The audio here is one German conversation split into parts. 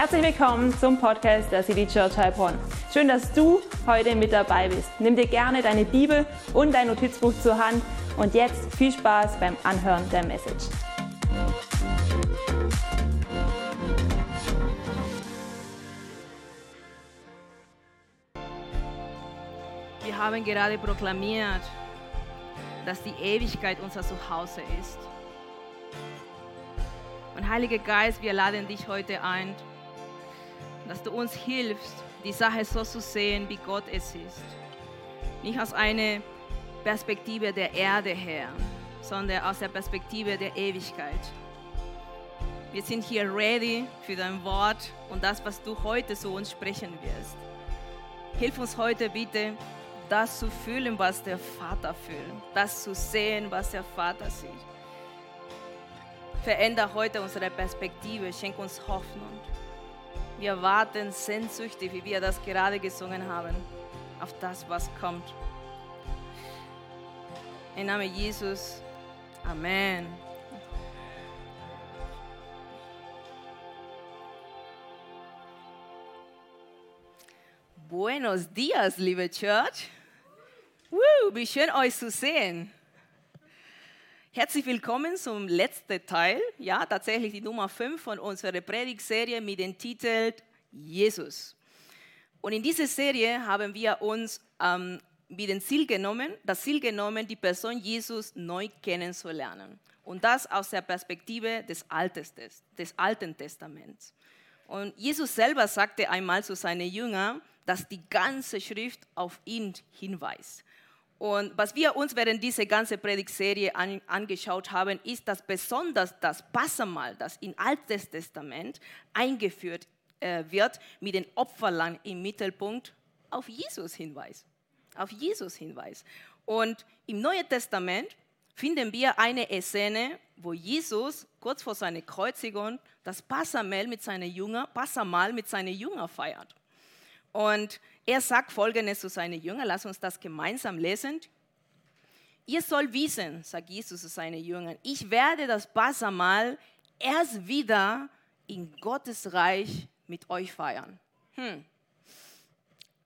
Herzlich willkommen zum Podcast der City Church Heilbronn. Schön, dass du heute mit dabei bist. Nimm dir gerne deine Bibel und dein Notizbuch zur Hand und jetzt viel Spaß beim Anhören der Message. Wir haben gerade proklamiert, dass die Ewigkeit unser Zuhause ist. Und Heiliger Geist, wir laden dich heute ein, dass du uns hilfst, die Sache so zu sehen, wie Gott es ist. Nicht aus einer Perspektive der Erde her, sondern aus der Perspektive der Ewigkeit. Wir sind hier ready für dein Wort und das, was du heute zu uns sprechen wirst. Hilf uns heute bitte, das zu fühlen, was der Vater fühlt, das zu sehen, was der Vater sieht. Veränder heute unsere Perspektive, schenk uns Hoffnung. Wir warten sehnsüchtig, wie wir das gerade gesungen haben, auf das, was kommt. Im Namen Jesus, Amen. Buenos dias, liebe Church. Woo, wie schön euch zu sehen. Herzlich willkommen zum letzten Teil, ja, tatsächlich die Nummer 5 von unserer Predigtserie mit dem Titel Jesus. Und in dieser Serie haben wir uns ähm, mit dem Ziel genommen, das Ziel genommen, die Person Jesus neu kennenzulernen. Und das aus der Perspektive des, Altes, des Alten Testaments. Und Jesus selber sagte einmal zu seinen Jüngern, dass die ganze Schrift auf ihn hinweist. Und was wir uns während dieser ganzen Predigtserie an, angeschaut haben, ist, dass besonders das Passamal, das im Alten Testament eingeführt äh, wird, mit den Opferlamm im Mittelpunkt auf Jesus hinweist. Auf Jesus hinweist. Und im Neuen Testament finden wir eine Szene, wo Jesus kurz vor seiner Kreuzigung das Passamal mit seinen Jüngern, Passamal mit seinen Jüngern feiert. Und er sagt Folgendes zu seinen Jüngern, lass uns das gemeinsam lesen. Ihr sollt wissen, sagt Jesus zu seinen Jüngern, ich werde das Passamal erst wieder in Gottes Reich mit euch feiern. Hm.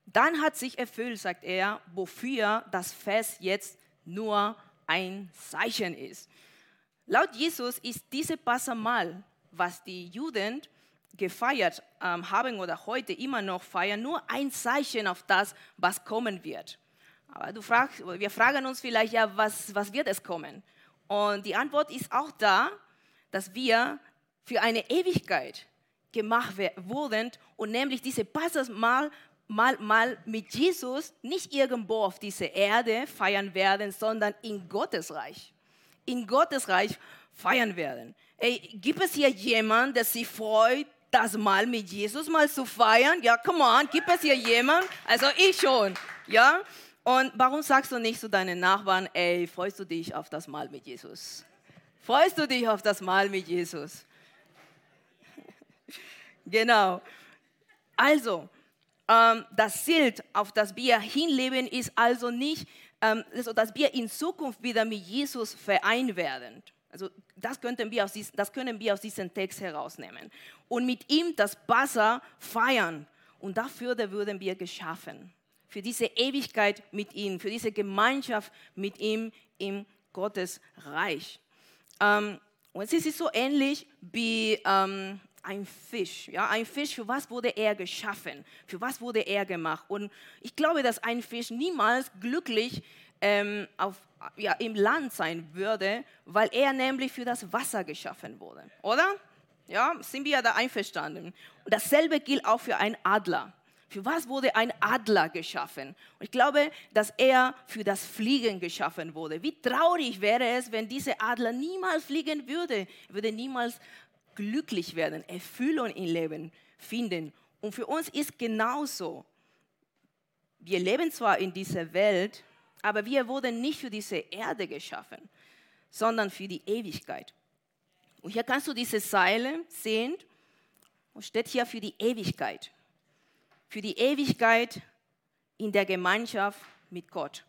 Dann hat sich erfüllt, sagt er, wofür das Fest jetzt nur ein Zeichen ist. Laut Jesus ist diese Passamal, was die Juden gefeiert ähm, haben oder heute immer noch feiern, nur ein Zeichen auf das, was kommen wird. Aber du fragst, wir fragen uns vielleicht, ja, was, was wird es kommen? Und die Antwort ist auch da, dass wir für eine Ewigkeit gemacht wurden und nämlich diese Passes mal, mal, mal mit Jesus nicht irgendwo auf dieser Erde feiern werden, sondern in Gottes Reich. In Gottes Reich feiern werden. Ey, gibt es hier jemanden, der sich freut, das mal mit Jesus mal zu feiern? Ja, come on, gibt es hier jemanden? Also ich schon, ja? Und warum sagst du nicht zu deinen Nachbarn, ey, freust du dich auf das Mal mit Jesus? Freust du dich auf das Mal mit Jesus? genau. Also, ähm, das Ziel, auf das wir hinleben, ist also nicht, ähm, also, dass wir in Zukunft wieder mit Jesus vereint werden. Also das, könnten wir aus das können wir aus diesem Text herausnehmen. Und mit ihm das Wasser feiern. Und dafür würden wir geschaffen. Für diese Ewigkeit mit ihm, für diese Gemeinschaft mit ihm im Gottes Reich. Ähm, und es ist so ähnlich wie ähm, ein Fisch. Ja, ein Fisch, für was wurde er geschaffen? Für was wurde er gemacht? Und ich glaube, dass ein Fisch niemals glücklich ähm, auf, ja, im Land sein würde, weil er nämlich für das Wasser geschaffen wurde. Oder? Ja, sind wir da einverstanden? Und dasselbe gilt auch für einen Adler. Für was wurde ein Adler geschaffen? Und ich glaube, dass er für das Fliegen geschaffen wurde. Wie traurig wäre es, wenn dieser Adler niemals fliegen würde. Er würde niemals glücklich werden, Erfüllung im Leben finden. Und für uns ist genauso. Wir leben zwar in dieser Welt, aber wir wurden nicht für diese Erde geschaffen, sondern für die Ewigkeit. Und hier kannst du diese Seile sehen und steht hier für die Ewigkeit. Für die Ewigkeit in der Gemeinschaft mit Gott.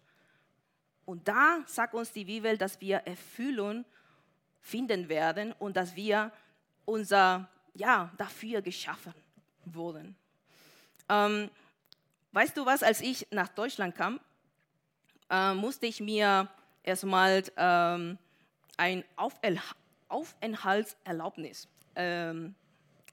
Und da sagt uns die Bibel, dass wir Erfüllung finden werden und dass wir unser, ja, dafür geschaffen, wurden. Ähm, weißt du was, als ich nach Deutschland kam, äh, musste ich mir erstmal ähm, ein Aufenthaltserlaubnis ähm,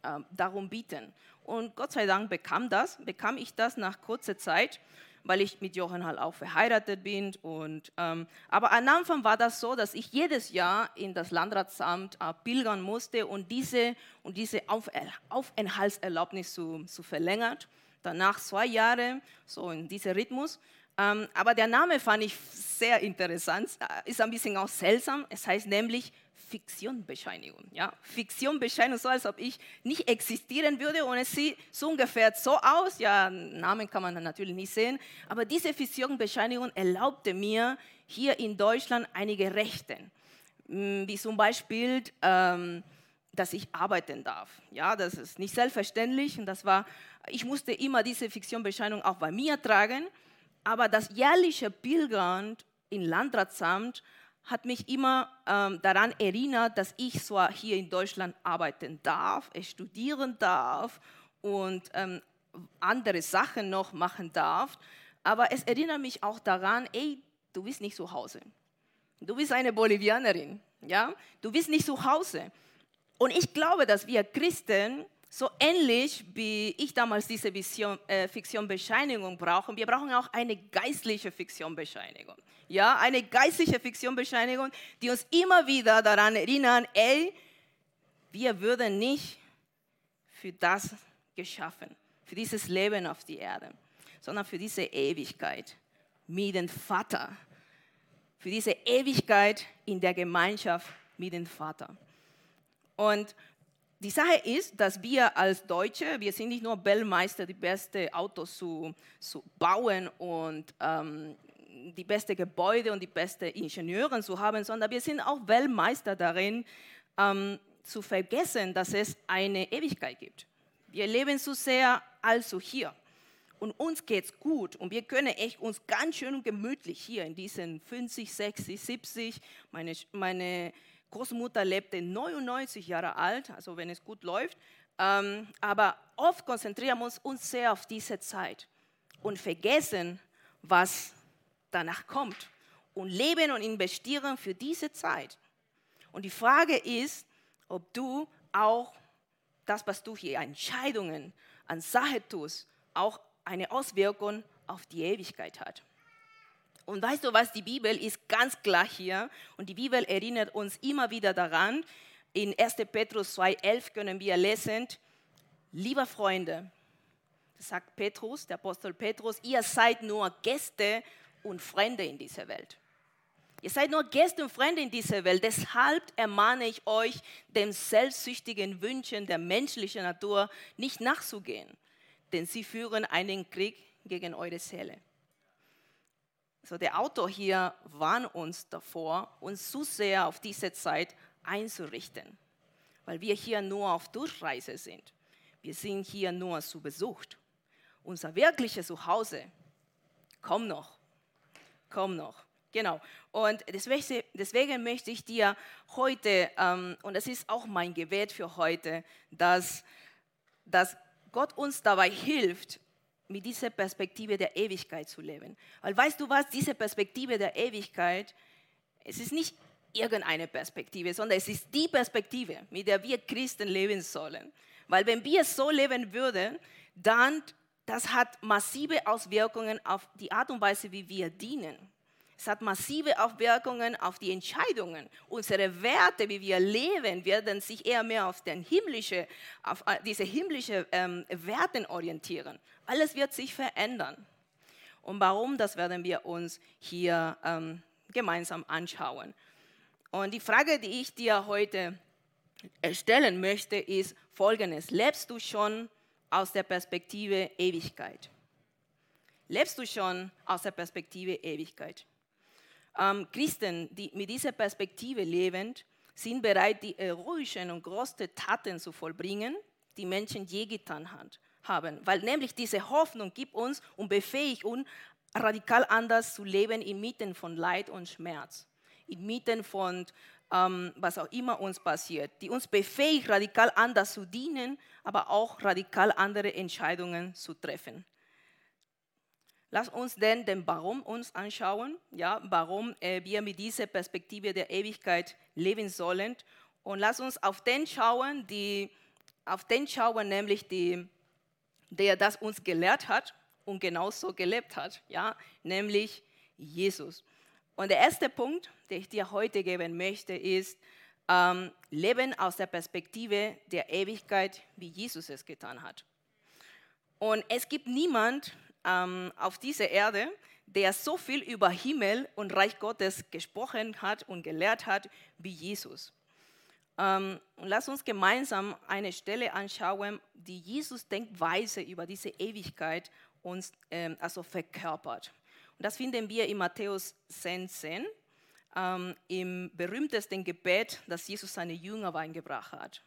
äh, darum bieten. Und Gott sei Dank bekam das, bekam ich das nach kurzer Zeit, weil ich mit Johann halt auch verheiratet bin. Und, ähm, aber am Anfang war das so, dass ich jedes Jahr in das Landratsamt äh, pilgern musste und diese, und diese Auf Aufenthaltserlaubnis zu, zu verlängern. Danach zwei Jahre, so in diesem Rhythmus. Ähm, aber der Name fand ich sehr interessant, äh, ist ein bisschen auch seltsam. Es heißt nämlich Fiktionbescheinigung. Ja? Fiktionbescheinigung, so als ob ich nicht existieren würde und es sieht so ungefähr so aus. Ja, Namen kann man natürlich nicht sehen, aber diese Fiktionbescheinigung erlaubte mir hier in Deutschland einige Rechte, hm, wie zum Beispiel, ähm, dass ich arbeiten darf. Ja, das ist nicht selbstverständlich und das war, ich musste immer diese Fiktionbescheinigung auch bei mir tragen, aber das jährliche Pilgern im Landratsamt hat mich immer ähm, daran erinnert, dass ich zwar hier in Deutschland arbeiten darf, studieren darf und ähm, andere Sachen noch machen darf, aber es erinnert mich auch daran, ey, du bist nicht zu Hause. Du bist eine Bolivianerin, ja? Du bist nicht zu Hause. Und ich glaube, dass wir Christen so ähnlich wie ich damals diese Vision, äh, Fiktionbescheinigung brauchen, wir brauchen auch eine geistliche Fiktionbescheinigung. Ja, eine geistliche Fiktionbescheinigung, die uns immer wieder daran erinnern, ey, wir würden nicht für das geschaffen, für dieses Leben auf die Erde, sondern für diese Ewigkeit mit dem Vater, für diese Ewigkeit in der Gemeinschaft mit dem Vater. Und die Sache ist, dass wir als Deutsche, wir sind nicht nur Weltmeister, die besten Autos zu, zu bauen und ähm, die besten Gebäude und die besten Ingenieure zu haben, sondern wir sind auch Weltmeister darin, ähm, zu vergessen, dass es eine Ewigkeit gibt. Wir leben so sehr also hier. Und uns geht es gut und wir können echt uns ganz schön gemütlich hier in diesen 50, 60, 70, meine, meine Großmutter lebte 99 Jahre alt, also wenn es gut läuft. Ähm, aber oft konzentrieren wir uns sehr auf diese Zeit und vergessen, was danach kommt und leben und investieren für diese Zeit. Und die Frage ist, ob du auch das, was du hier Entscheidungen an Sache tust, auch eine Auswirkung auf die Ewigkeit hat. Und weißt du was, die Bibel ist ganz klar hier und die Bibel erinnert uns immer wieder daran. In 1. Petrus 2.11 können wir lesen, liebe Freunde, sagt Petrus, der Apostel Petrus, ihr seid nur Gäste und Freunde in dieser Welt. Ihr seid nur Gäste und Freunde in dieser Welt. Deshalb ermahne ich euch, den selbstsüchtigen Wünschen der menschlichen Natur nicht nachzugehen, denn sie führen einen Krieg gegen eure Seele. So, der Autor hier warnt uns davor, uns zu sehr auf diese Zeit einzurichten, weil wir hier nur auf Durchreise sind. Wir sind hier nur zu besucht. Unser wirkliches Zuhause kommt noch, kommt noch. Genau. Und deswegen, deswegen möchte ich dir heute, ähm, und das ist auch mein Gebet für heute, dass, dass Gott uns dabei hilft, mit dieser Perspektive der Ewigkeit zu leben. Weil weißt du was, diese Perspektive der Ewigkeit, es ist nicht irgendeine Perspektive, sondern es ist die Perspektive, mit der wir Christen leben sollen. Weil wenn wir so leben würden, dann das hat massive Auswirkungen auf die Art und Weise, wie wir dienen. Es hat massive Auswirkungen auf die Entscheidungen. Unsere Werte, wie wir leben, werden sich eher mehr auf, den himmlische, auf äh, diese himmlischen ähm, Werten orientieren. Alles wird sich verändern. Und warum, das werden wir uns hier ähm, gemeinsam anschauen. Und die Frage, die ich dir heute stellen möchte, ist folgendes. Lebst du schon aus der Perspektive Ewigkeit? Lebst du schon aus der Perspektive Ewigkeit? Ähm, Christen, die mit dieser Perspektive leben, sind bereit, die heroischen und großen Taten zu vollbringen, die Menschen je getan haben. Weil nämlich diese Hoffnung gibt uns und befähigt uns, radikal anders zu leben inmitten von Leid und Schmerz, inmitten von ähm, was auch immer uns passiert, die uns befähigt, radikal anders zu dienen, aber auch radikal andere Entscheidungen zu treffen. Lass uns denn den Warum uns anschauen, ja, warum äh, wir mit dieser Perspektive der Ewigkeit leben sollen. Und lass uns auf den schauen, die, auf den schauen, nämlich die, der das uns gelehrt hat und genauso gelebt hat, ja, nämlich Jesus. Und der erste Punkt, den ich dir heute geben möchte, ist, ähm, Leben aus der Perspektive der Ewigkeit, wie Jesus es getan hat. Und es gibt niemand ähm, auf dieser Erde, der so viel über Himmel und Reich Gottes gesprochen hat und gelehrt hat wie Jesus. Ähm, und lass uns gemeinsam eine Stelle anschauen, die Jesus Denkweise über diese Ewigkeit uns ähm, also verkörpert. Und das finden wir in Matthäus 10, ähm, im berühmtesten Gebet, das Jesus seine Jünger eingebracht hat.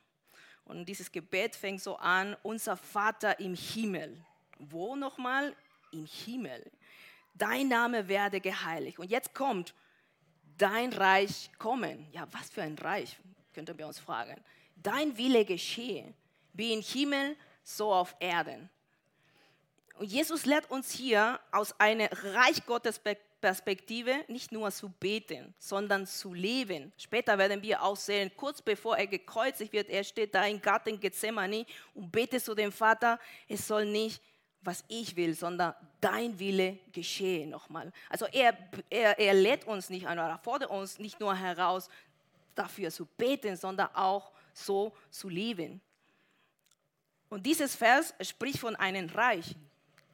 Und dieses Gebet fängt so an, unser Vater im Himmel. Wo nochmal? Im Himmel. Dein Name werde geheiligt. Und jetzt kommt, dein Reich kommen. Ja, was für ein Reich, könnten wir uns fragen. Dein Wille geschehe, wie im Himmel, so auf Erden. Und Jesus lehrt uns hier aus einer Reich Gottes Perspektive nicht nur zu beten, sondern zu leben. Später werden wir auch sehen, kurz bevor er gekreuzigt wird, er steht da im Garten Gethsemane und betet zu dem Vater, es soll nicht was ich will, sondern dein Wille geschehe nochmal. Also er, er, er lädt uns nicht ein er fordert uns nicht nur heraus, dafür zu beten, sondern auch so zu leben. Und dieses Vers spricht von einem Reich.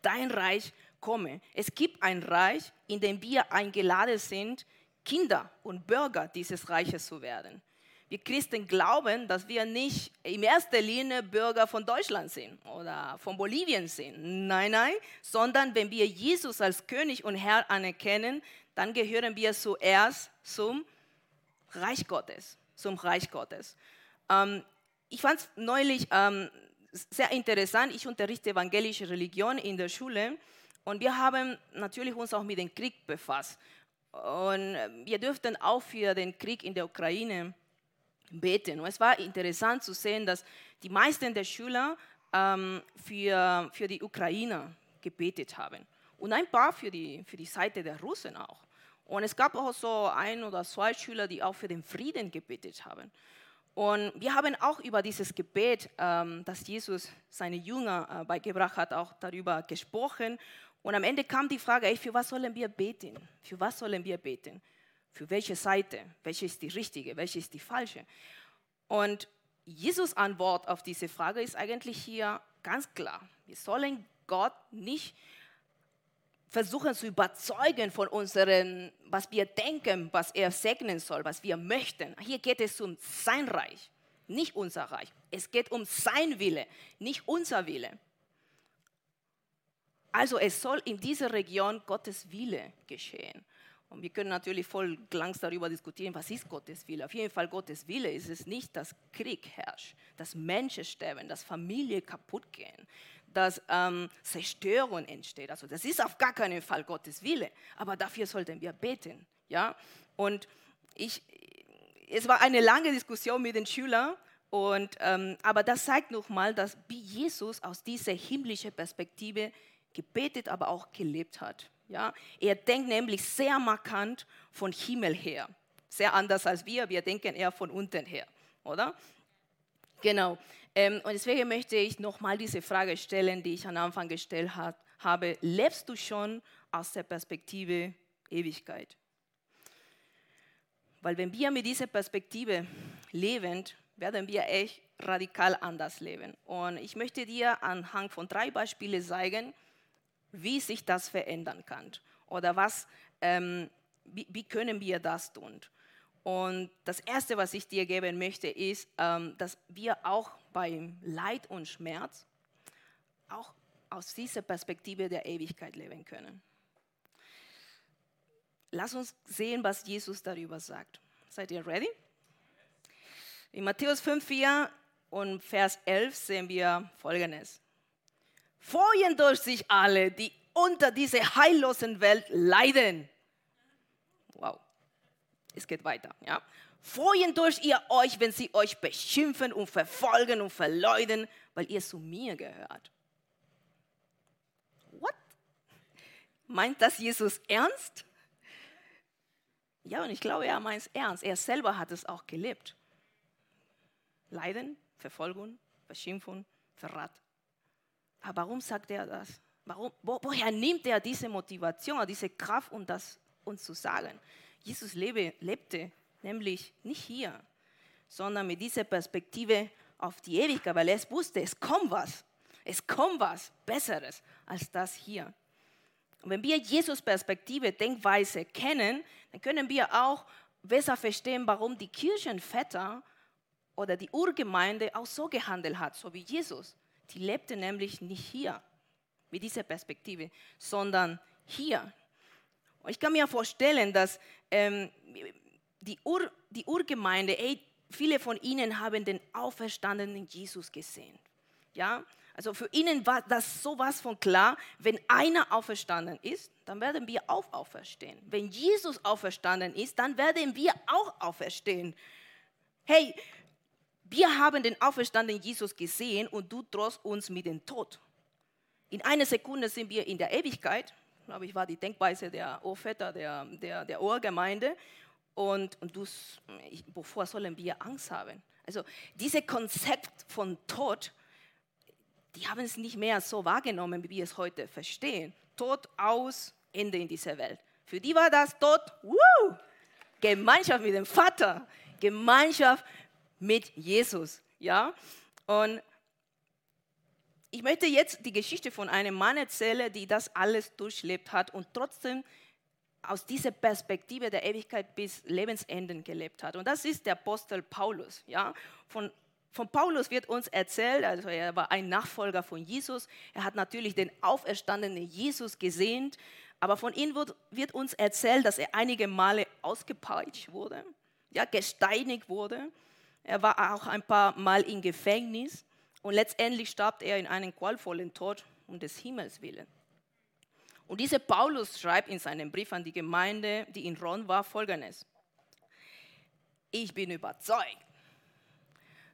Dein Reich komme. Es gibt ein Reich, in dem wir eingeladen sind, Kinder und Bürger dieses Reiches zu werden wir Christen glauben, dass wir nicht in erster Linie Bürger von Deutschland sind oder von Bolivien sind. Nein, nein, sondern wenn wir Jesus als König und Herr anerkennen, dann gehören wir zuerst zum Reich Gottes, zum Reich Gottes. Ähm, ich fand es neulich ähm, sehr interessant. Ich unterrichte evangelische Religion in der Schule und wir haben natürlich uns auch mit dem Krieg befasst. Und wir dürften auch für den Krieg in der Ukraine beten. Und es war interessant zu sehen, dass die meisten der Schüler ähm, für, für die Ukrainer gebetet haben und ein paar für die, für die Seite der Russen auch. Und es gab auch so ein oder zwei Schüler, die auch für den Frieden gebetet haben. Und wir haben auch über dieses Gebet, ähm, das Jesus seine Jünger äh, beigebracht hat, auch darüber gesprochen. Und am Ende kam die Frage, ey, für was sollen wir beten? Für was sollen wir beten? Für welche Seite? Welche ist die richtige? Welche ist die falsche? Und Jesus Antwort auf diese Frage ist eigentlich hier ganz klar. Wir sollen Gott nicht versuchen zu überzeugen von unseren, was wir denken, was er segnen soll, was wir möchten. Hier geht es um sein Reich, nicht unser Reich. Es geht um sein Wille, nicht unser Wille. Also es soll in dieser Region Gottes Wille geschehen. Und wir können natürlich voll Glanz darüber diskutieren, was ist Gottes Wille. Auf jeden Fall Gottes Wille ist es nicht, dass Krieg herrscht, dass Menschen sterben, dass Familien kaputt gehen, dass ähm, Zerstörung entsteht. Also das ist auf gar keinen Fall Gottes Wille. Aber dafür sollten wir beten. Ja? Und ich, es war eine lange Diskussion mit den Schülern. Und, ähm, aber das zeigt nochmal, dass wie Jesus aus dieser himmlischen Perspektive gebetet, aber auch gelebt hat. Ja? Er denkt nämlich sehr markant von Himmel her. Sehr anders als wir. Wir denken eher von unten her, oder? Genau. Ähm, und deswegen möchte ich nochmal diese Frage stellen, die ich am Anfang gestellt hat, habe. Lebst du schon aus der Perspektive Ewigkeit? Weil wenn wir mit dieser Perspektive leben, werden wir echt radikal anders leben. Und ich möchte dir anhand von drei Beispielen zeigen, wie sich das verändern kann oder was, ähm, wie, wie, können wir das tun. Und das Erste, was ich dir geben möchte, ist, ähm, dass wir auch beim Leid und Schmerz auch aus dieser Perspektive der Ewigkeit leben können. Lass uns sehen, was Jesus darüber sagt. Seid ihr ready? In Matthäus 5, 4 und Vers 11 sehen wir Folgendes freuen durch sich alle, die unter dieser heillosen Welt leiden. Wow. es geht weiter. Ja? Freuen durch ihr euch, wenn sie euch beschimpfen und verfolgen und verleuden, weil ihr zu mir gehört. What? Meint das Jesus ernst? Ja, und ich glaube, er meint es ernst. Er selber hat es auch gelebt. Leiden, Verfolgung, Beschimpfung, Verrat. Aber warum sagt er das? Warum, wo, woher nimmt er diese Motivation, diese Kraft, um das uns zu sagen? Jesus lebe, lebte nämlich nicht hier, sondern mit dieser Perspektive auf die Ewigkeit, weil er wusste, es kommt was. Es kommt was Besseres als das hier. Und wenn wir Jesus Perspektive, Denkweise kennen, dann können wir auch besser verstehen, warum die Kirchenväter oder die Urgemeinde auch so gehandelt hat, so wie Jesus. Die lebte nämlich nicht hier mit dieser Perspektive, sondern hier. Und ich kann mir vorstellen, dass ähm, die, Ur, die Urgemeinde, ey, viele von ihnen haben den auferstandenen Jesus gesehen. Ja, also für ihnen war das sowas von klar, wenn einer auferstanden ist, dann werden wir auch auferstehen. Wenn Jesus auferstanden ist, dann werden wir auch auferstehen. Hey, wir haben den auferstandenen Jesus gesehen und du drohst uns mit dem Tod. In einer Sekunde sind wir in der Ewigkeit. Glaube, ich war die Denkweise der Urväter der, der, der Urgemeinde. Und, und du, wovor sollen wir Angst haben? Also dieses Konzept von Tod, die haben es nicht mehr so wahrgenommen, wie wir es heute verstehen. Tod aus, Ende in dieser Welt. Für die war das Tod, woo, Gemeinschaft mit dem Vater, Gemeinschaft mit Jesus. Ja? Und ich möchte jetzt die Geschichte von einem Mann erzählen, die das alles durchlebt hat und trotzdem aus dieser Perspektive der Ewigkeit bis Lebensenden gelebt hat. Und das ist der Apostel Paulus. Ja? Von, von Paulus wird uns erzählt, also er war ein Nachfolger von Jesus. Er hat natürlich den auferstandenen Jesus gesehen, aber von ihm wird, wird uns erzählt, dass er einige Male ausgepeitscht wurde, ja, gesteinigt wurde. Er war auch ein paar Mal im Gefängnis und letztendlich starb er in einem qualvollen Tod um des Himmels willen. Und dieser Paulus schreibt in seinem Brief an die Gemeinde, die in Rom war, folgendes. Ich bin überzeugt,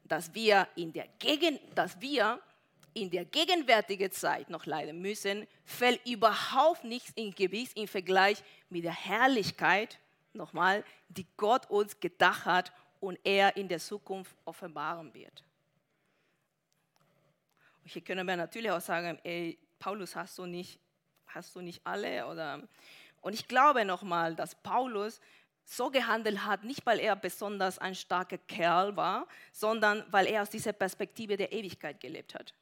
dass wir in der, Gegen dass wir in der gegenwärtigen Zeit noch leiden müssen, fällt überhaupt nichts in Gewicht im Vergleich mit der Herrlichkeit, nochmal, die Gott uns gedacht hat und er in der Zukunft offenbaren wird. Und hier können wir natürlich auch sagen, ey, Paulus, hast du nicht, hast du nicht alle? Oder, und ich glaube nochmal, dass Paulus so gehandelt hat, nicht weil er besonders ein starker Kerl war, sondern weil er aus dieser Perspektive der Ewigkeit gelebt hat.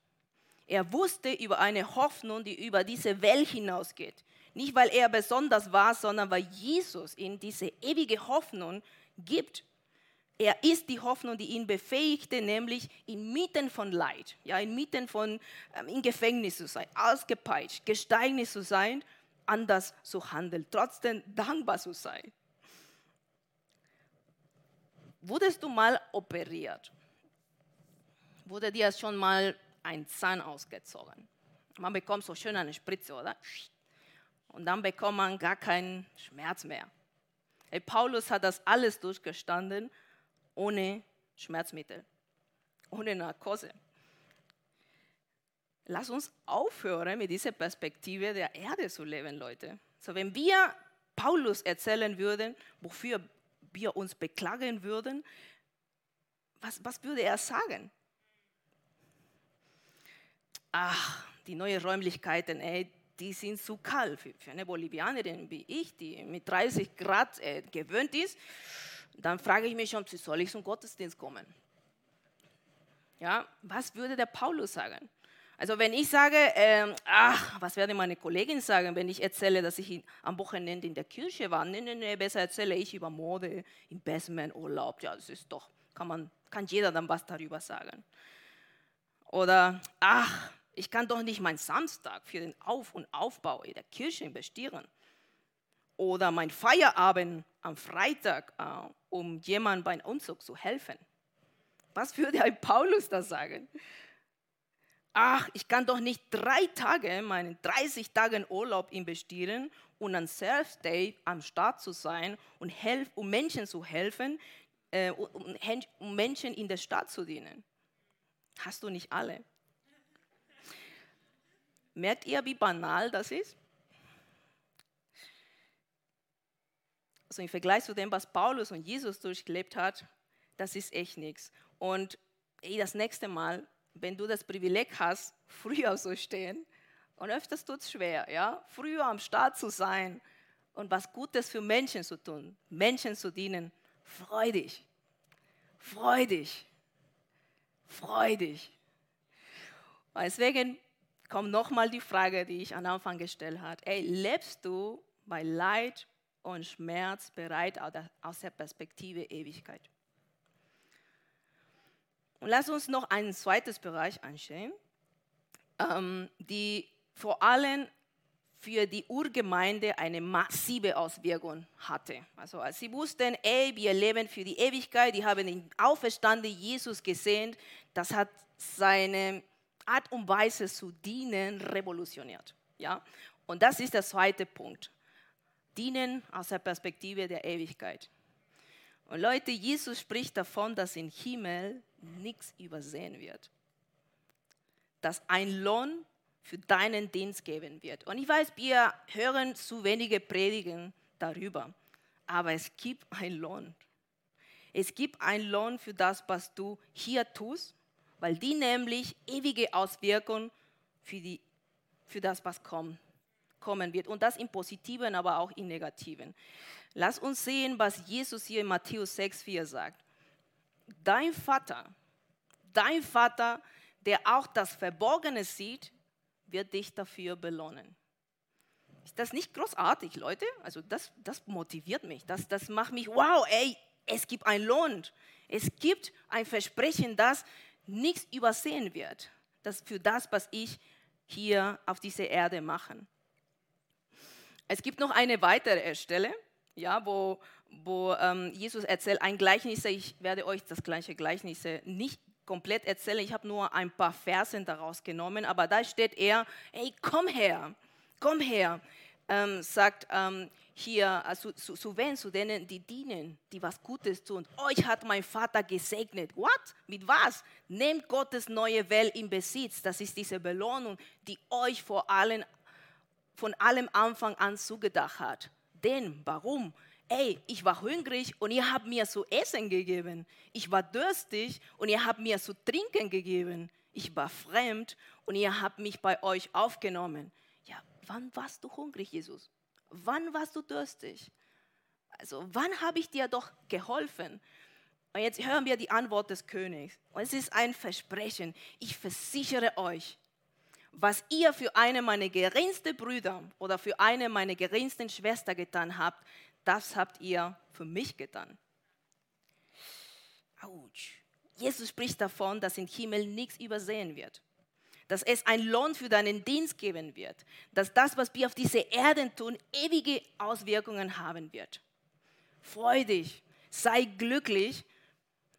Er wusste über eine Hoffnung, die über diese Welt hinausgeht. Nicht weil er besonders war, sondern weil Jesus ihm diese ewige Hoffnung gibt. Er ist die Hoffnung, die ihn befähigte, nämlich inmitten von Leid, ja, inmitten von ähm, im Gefängnis zu sein, ausgepeitscht, gesteinigt zu sein, anders zu handeln, trotzdem dankbar zu sein. Wurdest du mal operiert? Wurde dir schon mal ein Zahn ausgezogen? Man bekommt so schön eine Spritze, oder? Und dann bekommt man gar keinen Schmerz mehr. Hey, Paulus hat das alles durchgestanden ohne Schmerzmittel, ohne Narkose. Lass uns aufhören, mit dieser Perspektive der Erde zu leben, Leute. So, wenn wir Paulus erzählen würden, wofür wir uns beklagen würden, was, was würde er sagen? Ach, die neuen Räumlichkeiten, ey, die sind zu kalt für, für eine Bolivianerin wie ich, die mit 30 Grad äh, gewöhnt ist dann frage ich mich schon, soll ich zum Gottesdienst kommen? Ja, was würde der Paulus sagen? Also wenn ich sage, äh, ach, was werde meine Kollegin sagen, wenn ich erzähle, dass ich am Wochenende in der Kirche war? Nee, nee, nee, besser erzähle ich über Mode, Investment, Urlaub. Ja, das ist doch, kann, man, kann jeder dann was darüber sagen. Oder, ach, ich kann doch nicht meinen Samstag für den Auf- und Aufbau in der Kirche investieren oder mein Feierabend am Freitag, äh, um jemandem beim Umzug zu helfen. Was würde ein Paulus da sagen? Ach, ich kann doch nicht drei Tage, meinen 30 Tagen Urlaub investieren, und an Self Day am Start zu sein und helf, um Menschen zu helfen, äh, um, um Menschen in der Stadt zu dienen. Hast du nicht alle. Merkt ihr, wie banal das ist? Also im Vergleich zu dem, was Paulus und Jesus durchgelebt hat, das ist echt nichts. Und ey, das nächste Mal, wenn du das Privileg hast, früher zu stehen, und öfters tut es schwer, ja, früher am Start zu sein und was Gutes für Menschen zu tun, Menschen zu dienen, freu dich, freu dich, freu dich. Deswegen kommt nochmal die Frage, die ich am Anfang gestellt habe. Ey, lebst du bei Leid und Schmerz bereit aus der Perspektive Ewigkeit? Und lass uns noch ein zweites Bereich anschauen, ähm, die vor allem für die Urgemeinde eine massive Auswirkung hatte. Also als sie wussten, ey, wir leben für die Ewigkeit, die haben den auferstandenen Jesus gesehen, das hat seine Art und Weise zu dienen revolutioniert. Ja? Und das ist der zweite Punkt. Dienen aus der Perspektive der Ewigkeit. Und Leute, Jesus spricht davon, dass im Himmel nichts übersehen wird. Dass ein Lohn für deinen Dienst geben wird. Und ich weiß, wir hören zu wenige Predigen darüber, aber es gibt einen Lohn. Es gibt einen Lohn für das, was du hier tust, weil die nämlich ewige Auswirkungen für, die, für das, was kommt, kommen wird. Und das im Positiven, aber auch im Negativen. Lass uns sehen, was Jesus hier in Matthäus 6,4 sagt. Dein Vater, dein Vater, der auch das Verborgene sieht, wird dich dafür belohnen. Ist das nicht großartig, Leute? Also das, das motiviert mich. Das, das macht mich, wow, ey, es gibt einen Lohn. Es gibt ein Versprechen, das nichts übersehen wird. Das für das, was ich hier auf dieser Erde mache. Es gibt noch eine weitere Stelle, ja, wo, wo ähm, Jesus erzählt ein Gleichnis. Ich werde euch das gleiche Gleichnis nicht komplett erzählen. Ich habe nur ein paar Versen daraus genommen, aber da steht er, hey, komm her, komm her, ähm, sagt ähm, hier, also, zu, zu wen? Zu denen, die dienen, die was Gutes tun. Euch hat mein Vater gesegnet. What? Mit was? Nehmt Gottes neue Welt in Besitz. Das ist diese Belohnung, die euch vor allem, von allem Anfang an zugedacht hat. Denn, warum? ey, ich war hungrig und ihr habt mir zu essen gegeben. Ich war durstig und ihr habt mir zu trinken gegeben. Ich war fremd und ihr habt mich bei euch aufgenommen. Ja, wann warst du hungrig, Jesus? Wann warst du durstig? Also, wann habe ich dir doch geholfen? Und jetzt hören wir die Antwort des Königs. Und es ist ein Versprechen. Ich versichere euch, was ihr für eine meiner geringsten Brüder oder für eine meiner geringsten Schwester getan habt, das habt ihr für mich getan. Autsch. Jesus spricht davon, dass im Himmel nichts übersehen wird. Dass es einen Lohn für deinen Dienst geben wird. Dass das, was wir auf dieser Erde tun, ewige Auswirkungen haben wird. Freu dich, sei glücklich,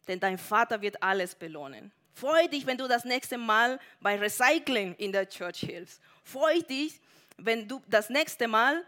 denn dein Vater wird alles belohnen. Freu dich, wenn du das nächste Mal bei Recycling in der Church hilfst. Freu dich, wenn du das nächste Mal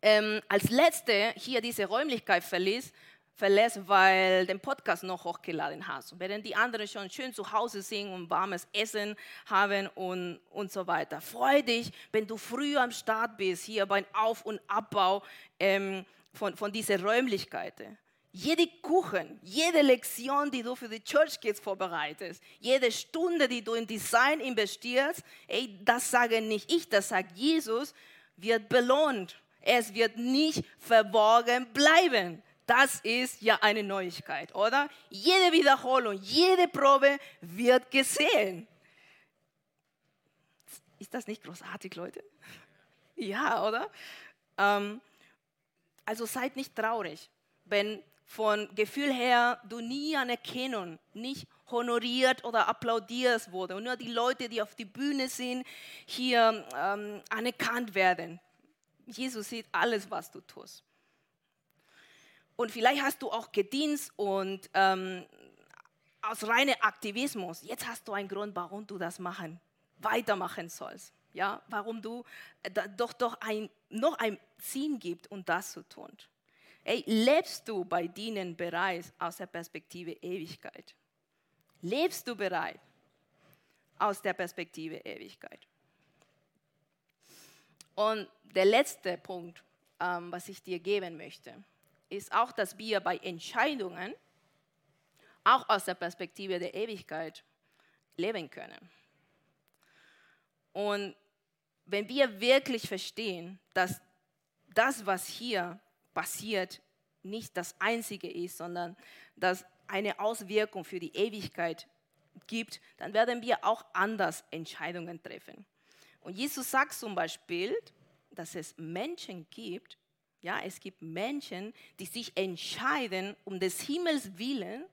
ähm, als Letzte hier diese Räumlichkeit verließ, verlässt, weil den Podcast noch hochgeladen hast. Und während die anderen schon schön zu Hause sind und warmes Essen haben und, und so weiter. Freu dich, wenn du früh am Start bist, hier beim Auf- und Abbau ähm, von, von dieser Räumlichkeiten. Jede Kuchen, jede Lektion, die du für die Church Kids vorbereitest, jede Stunde, die du in Design investierst, ey, das sage nicht ich, das sagt Jesus, wird belohnt es wird nicht verborgen bleiben. Das ist ja eine Neuigkeit, oder? Jede Wiederholung, jede Probe wird gesehen. Ist das nicht großartig, Leute? Ja, oder? Ähm, also seid nicht traurig, wenn von Gefühl her du nie Anerkennung, nicht honoriert oder applaudiert wurde und nur die Leute, die auf die Bühne sind, hier ähm, anerkannt werden. Jesus sieht alles, was du tust. Und vielleicht hast du auch gedient und ähm, aus reinem Aktivismus, jetzt hast du einen Grund, warum du das machen, weitermachen sollst. ja, warum du äh, doch, doch ein, noch einen Sinn gibt, um das zu tun. Ey, lebst du bei Dienen bereits aus der Perspektive Ewigkeit? Lebst du bereit aus der Perspektive Ewigkeit? Und der letzte Punkt, ähm, was ich dir geben möchte, ist auch, dass wir bei Entscheidungen auch aus der Perspektive der Ewigkeit leben können. Und wenn wir wirklich verstehen, dass das, was hier passiert, nicht das Einzige ist, sondern dass eine Auswirkung für die Ewigkeit gibt, dann werden wir auch anders Entscheidungen treffen. Und Jesus sagt zum Beispiel, dass es Menschen gibt, ja, es gibt Menschen, die sich entscheiden, um des Himmels willen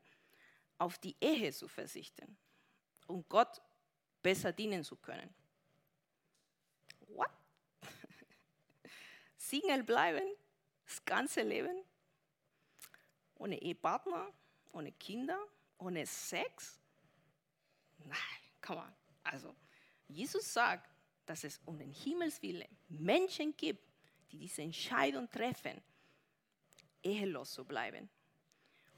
auf die Ehe zu verzichten, um Gott besser dienen zu können. What? Single bleiben, das ganze Leben, ohne Ehepartner, ohne Kinder, ohne Sex? Nein, komm on. Also, Jesus sagt, dass es um den Himmelswille Menschen gibt, die diese Entscheidung treffen, ehelos zu bleiben.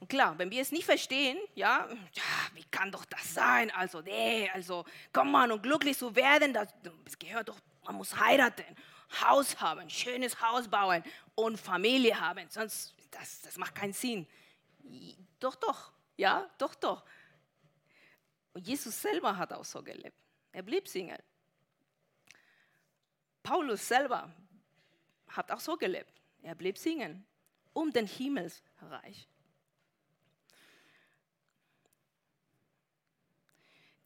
Und klar, wenn wir es nicht verstehen, ja, ja wie kann doch das sein? Also, nee, also, komm mal, um glücklich zu werden, das, das gehört doch, man muss heiraten, Haus haben, schönes Haus bauen und Familie haben, sonst, das, das macht keinen Sinn. Doch, doch, ja, doch, doch. Und Jesus selber hat auch so gelebt. Er blieb Single. Paulus selber hat auch so gelebt. Er blieb singen um den Himmelsreich.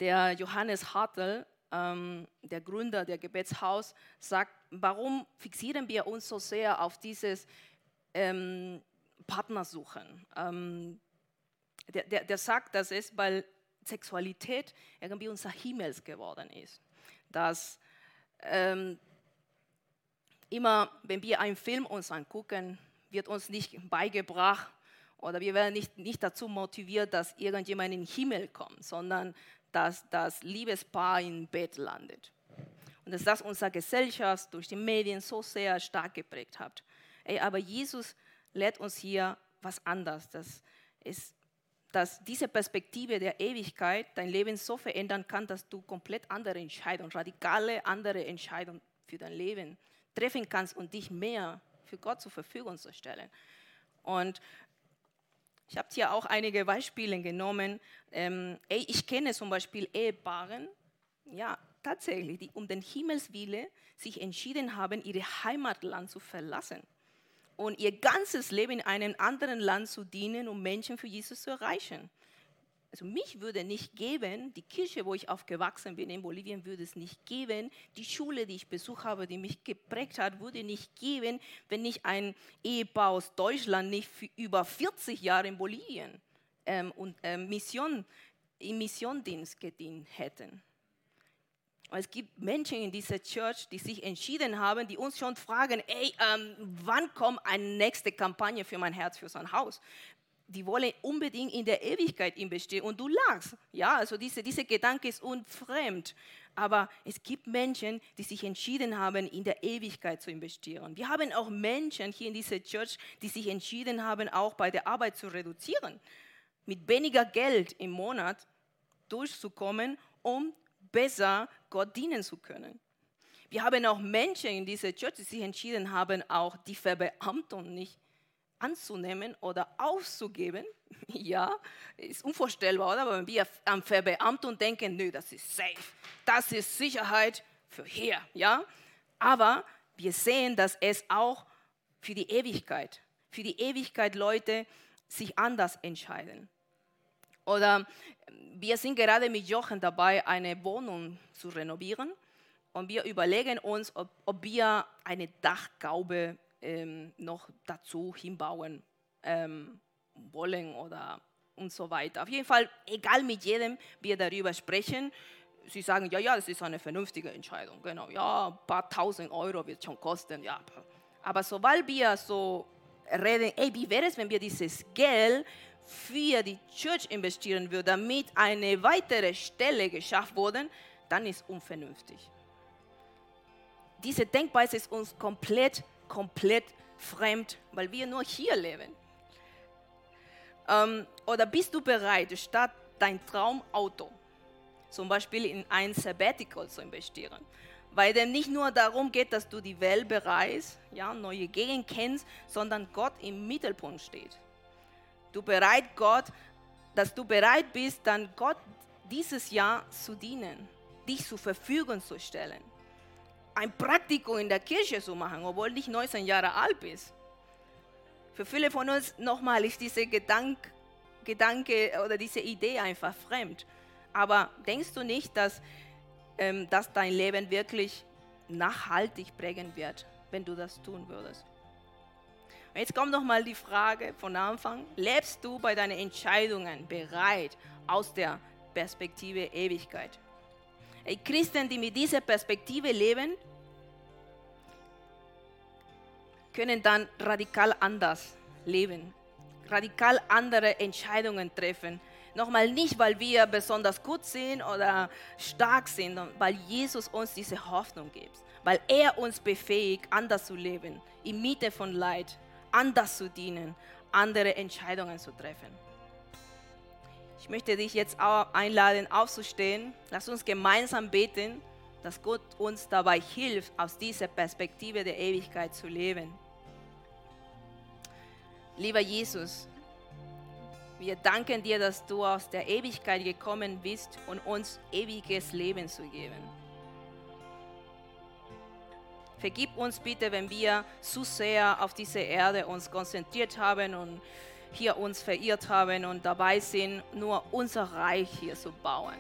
Der Johannes Hartl, ähm, der Gründer der Gebetshaus, sagt, warum fixieren wir uns so sehr auf dieses ähm, Partnersuchen? Ähm, der, der, der sagt, dass es, weil Sexualität irgendwie unser Himmels geworden ist. Dass ähm, immer, wenn wir einen Film uns angucken, wird uns nicht beigebracht oder wir werden nicht, nicht dazu motiviert, dass irgendjemand in den Himmel kommt, sondern dass das Liebespaar im Bett landet. Und dass das unsere Gesellschaft durch die Medien so sehr stark geprägt hat. Ey, aber Jesus lehrt uns hier was anderes. Das ist, dass diese Perspektive der Ewigkeit dein Leben so verändern kann, dass du komplett andere Entscheidungen, radikale andere Entscheidungen für dein Leben treffen kannst und dich mehr für Gott zur Verfügung zu stellen. Und ich habe hier auch einige Beispiele genommen. Ähm, ich kenne zum Beispiel Ehepaaren, ja, tatsächlich, die um den Himmelswille sich entschieden haben, ihr Heimatland zu verlassen und ihr ganzes Leben in einem anderen Land zu dienen, um Menschen für Jesus zu erreichen also mich würde nicht geben, die Kirche, wo ich aufgewachsen bin in Bolivien, würde es nicht geben, die Schule, die ich besucht habe, die mich geprägt hat, würde nicht geben, wenn nicht ein Ehepaar aus Deutschland nicht für über 40 Jahre in Bolivien ähm, und ähm, Mission, im Missiondienst gedient hätten. Es gibt Menschen in dieser Church, die sich entschieden haben, die uns schon fragen, ey, ähm, wann kommt eine nächste Kampagne für mein Herz, für sein Haus? Die wollen unbedingt in der Ewigkeit investieren und du lachst. Ja, also diese, dieser Gedanke ist unfremd. Aber es gibt Menschen, die sich entschieden haben, in der Ewigkeit zu investieren. Wir haben auch Menschen hier in dieser Church, die sich entschieden haben, auch bei der Arbeit zu reduzieren, mit weniger Geld im Monat durchzukommen, um besser Gott dienen zu können. Wir haben auch Menschen in dieser Church, die sich entschieden haben, auch die Verbeamtung nicht anzunehmen oder auszugeben, ja, ist unvorstellbar, oder? Aber wenn wir an Verbeamtung denken, nö, das ist safe, das ist Sicherheit für hier, ja. Aber wir sehen, dass es auch für die Ewigkeit, für die Ewigkeit Leute sich anders entscheiden. Oder wir sind gerade mit Jochen dabei, eine Wohnung zu renovieren und wir überlegen uns, ob, ob wir eine Dachgaube ähm, noch dazu hinbauen ähm, wollen oder und so weiter. Auf jeden Fall, egal mit jedem, wir darüber sprechen, sie sagen, ja, ja, das ist eine vernünftige Entscheidung, genau, ja, ein paar tausend Euro wird schon kosten, ja. Aber sobald wir so reden, ey, wie wäre es, wenn wir dieses Geld für die Church investieren würden, damit eine weitere Stelle geschafft wurde, dann ist unvernünftig. diese Denkweise ist uns komplett, komplett fremd, weil wir nur hier leben. Ähm, oder bist du bereit, statt dein Traumauto zum Beispiel in ein Sabbatical zu investieren? Weil dem nicht nur darum geht, dass du die Welt bereist, ja, neue Gegenden kennst, sondern Gott im Mittelpunkt steht. Du bereit Gott, dass du bereit bist, dann Gott dieses Jahr zu dienen, dich zur Verfügung zu stellen. Ein Praktikum in der Kirche zu machen, obwohl nicht 19 Jahre alt bist. Für viele von uns nochmal ist dieser Gedank, Gedanke oder diese Idee einfach fremd. Aber denkst du nicht, dass, ähm, dass dein Leben wirklich nachhaltig prägen wird, wenn du das tun würdest? Und jetzt kommt nochmal die Frage von Anfang. Lebst du bei deinen Entscheidungen bereit aus der Perspektive Ewigkeit? Christen, die mit dieser Perspektive leben, können dann radikal anders leben, radikal andere Entscheidungen treffen. Nochmal nicht, weil wir besonders gut sind oder stark sind, sondern weil Jesus uns diese Hoffnung gibt, weil er uns befähigt, anders zu leben, in Mitte von Leid, anders zu dienen, andere Entscheidungen zu treffen. Ich möchte dich jetzt einladen, aufzustehen. Lass uns gemeinsam beten, dass Gott uns dabei hilft, aus dieser Perspektive der Ewigkeit zu leben. Lieber Jesus, wir danken dir, dass du aus der Ewigkeit gekommen bist, um uns ewiges Leben zu geben. Vergib uns bitte, wenn wir zu sehr auf diese Erde uns konzentriert haben und hier uns verirrt haben und dabei sind, nur unser Reich hier zu bauen.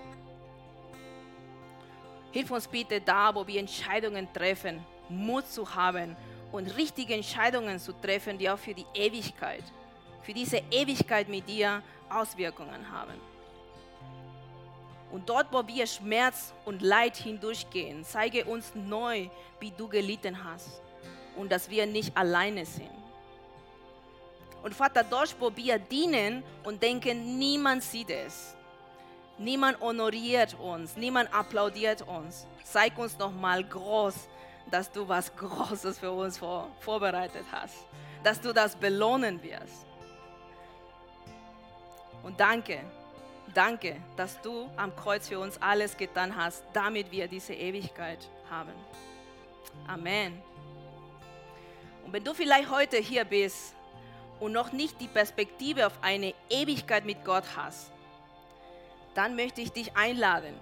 Hilf uns bitte da, wo wir Entscheidungen treffen, Mut zu haben und richtige Entscheidungen zu treffen, die auch für die Ewigkeit, für diese Ewigkeit mit dir Auswirkungen haben. Und dort, wo wir Schmerz und Leid hindurchgehen, zeige uns neu, wie du gelitten hast und dass wir nicht alleine sind. Und Vater, dort, wo wir dienen und denken, niemand sieht es, niemand honoriert uns, niemand applaudiert uns, zeig uns nochmal groß, dass du was Großes für uns vor, vorbereitet hast, dass du das belohnen wirst. Und danke, danke, dass du am Kreuz für uns alles getan hast, damit wir diese Ewigkeit haben. Amen. Und wenn du vielleicht heute hier bist und noch nicht die Perspektive auf eine Ewigkeit mit Gott hast, dann möchte ich dich einladen.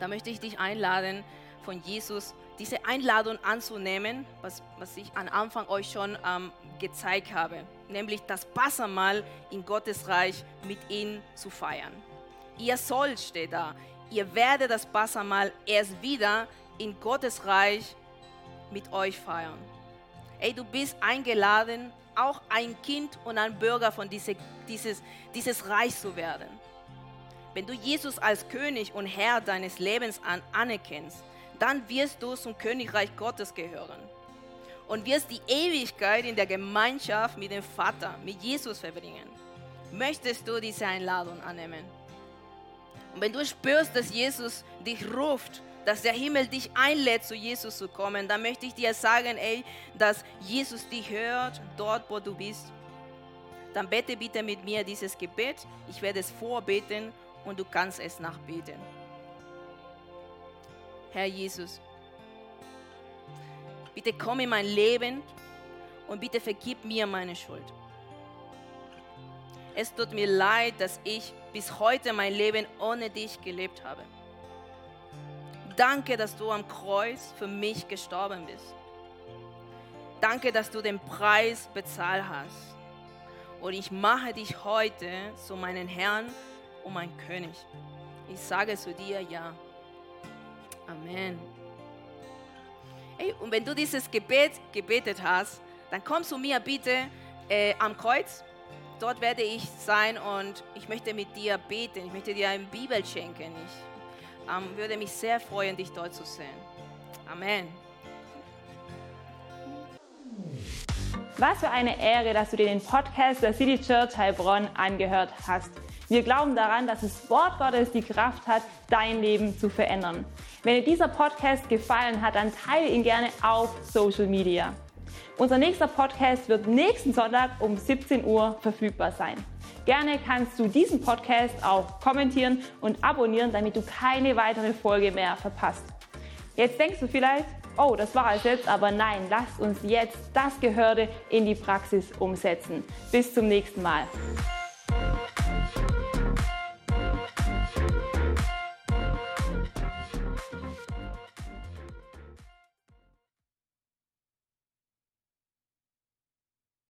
Da möchte ich dich einladen, von Jesus diese Einladung anzunehmen, was, was ich am Anfang euch schon ähm, gezeigt habe, nämlich das Passamal in Gottes Reich mit ihm zu feiern. Ihr sollt, steht da, ihr werdet das Passamal erst wieder in Gottes Reich mit euch feiern. Ey, du bist eingeladen, auch ein Kind und ein Bürger von diese, dieses, dieses Reich zu werden. Wenn du Jesus als König und Herr deines Lebens an, anerkennst, dann wirst du zum Königreich Gottes gehören und wirst die Ewigkeit in der Gemeinschaft mit dem Vater, mit Jesus verbringen. Möchtest du diese Einladung annehmen? Und wenn du spürst, dass Jesus dich ruft, dass der Himmel dich einlädt, zu Jesus zu kommen, dann möchte ich dir sagen, ey, dass Jesus dich hört, dort, wo du bist. Dann bete bitte mit mir dieses Gebet. Ich werde es vorbeten und du kannst es nachbeten. Herr Jesus. Bitte komm in mein Leben und bitte vergib mir meine Schuld. Es tut mir leid, dass ich bis heute mein Leben ohne dich gelebt habe. Danke, dass du am Kreuz für mich gestorben bist. Danke, dass du den Preis bezahlt hast. Und ich mache dich heute zu meinem Herrn und mein König. Ich sage zu dir ja. Amen. Hey, und wenn du dieses Gebet gebetet hast, dann komm zu mir bitte äh, am Kreuz. Dort werde ich sein und ich möchte mit dir beten. Ich möchte dir eine Bibel schenken. Ich ähm, würde mich sehr freuen, dich dort zu sehen. Amen. Was für eine Ehre, dass du dir den Podcast der City Church Heilbronn angehört hast. Wir glauben daran, dass das Wort Gottes die Kraft hat, dein Leben zu verändern. Wenn dir dieser Podcast gefallen hat, dann teile ihn gerne auf Social Media. Unser nächster Podcast wird nächsten Sonntag um 17 Uhr verfügbar sein. Gerne kannst du diesen Podcast auch kommentieren und abonnieren, damit du keine weitere Folge mehr verpasst. Jetzt denkst du vielleicht, oh, das war es jetzt, aber nein, lasst uns jetzt das Gehörte in die Praxis umsetzen. Bis zum nächsten Mal.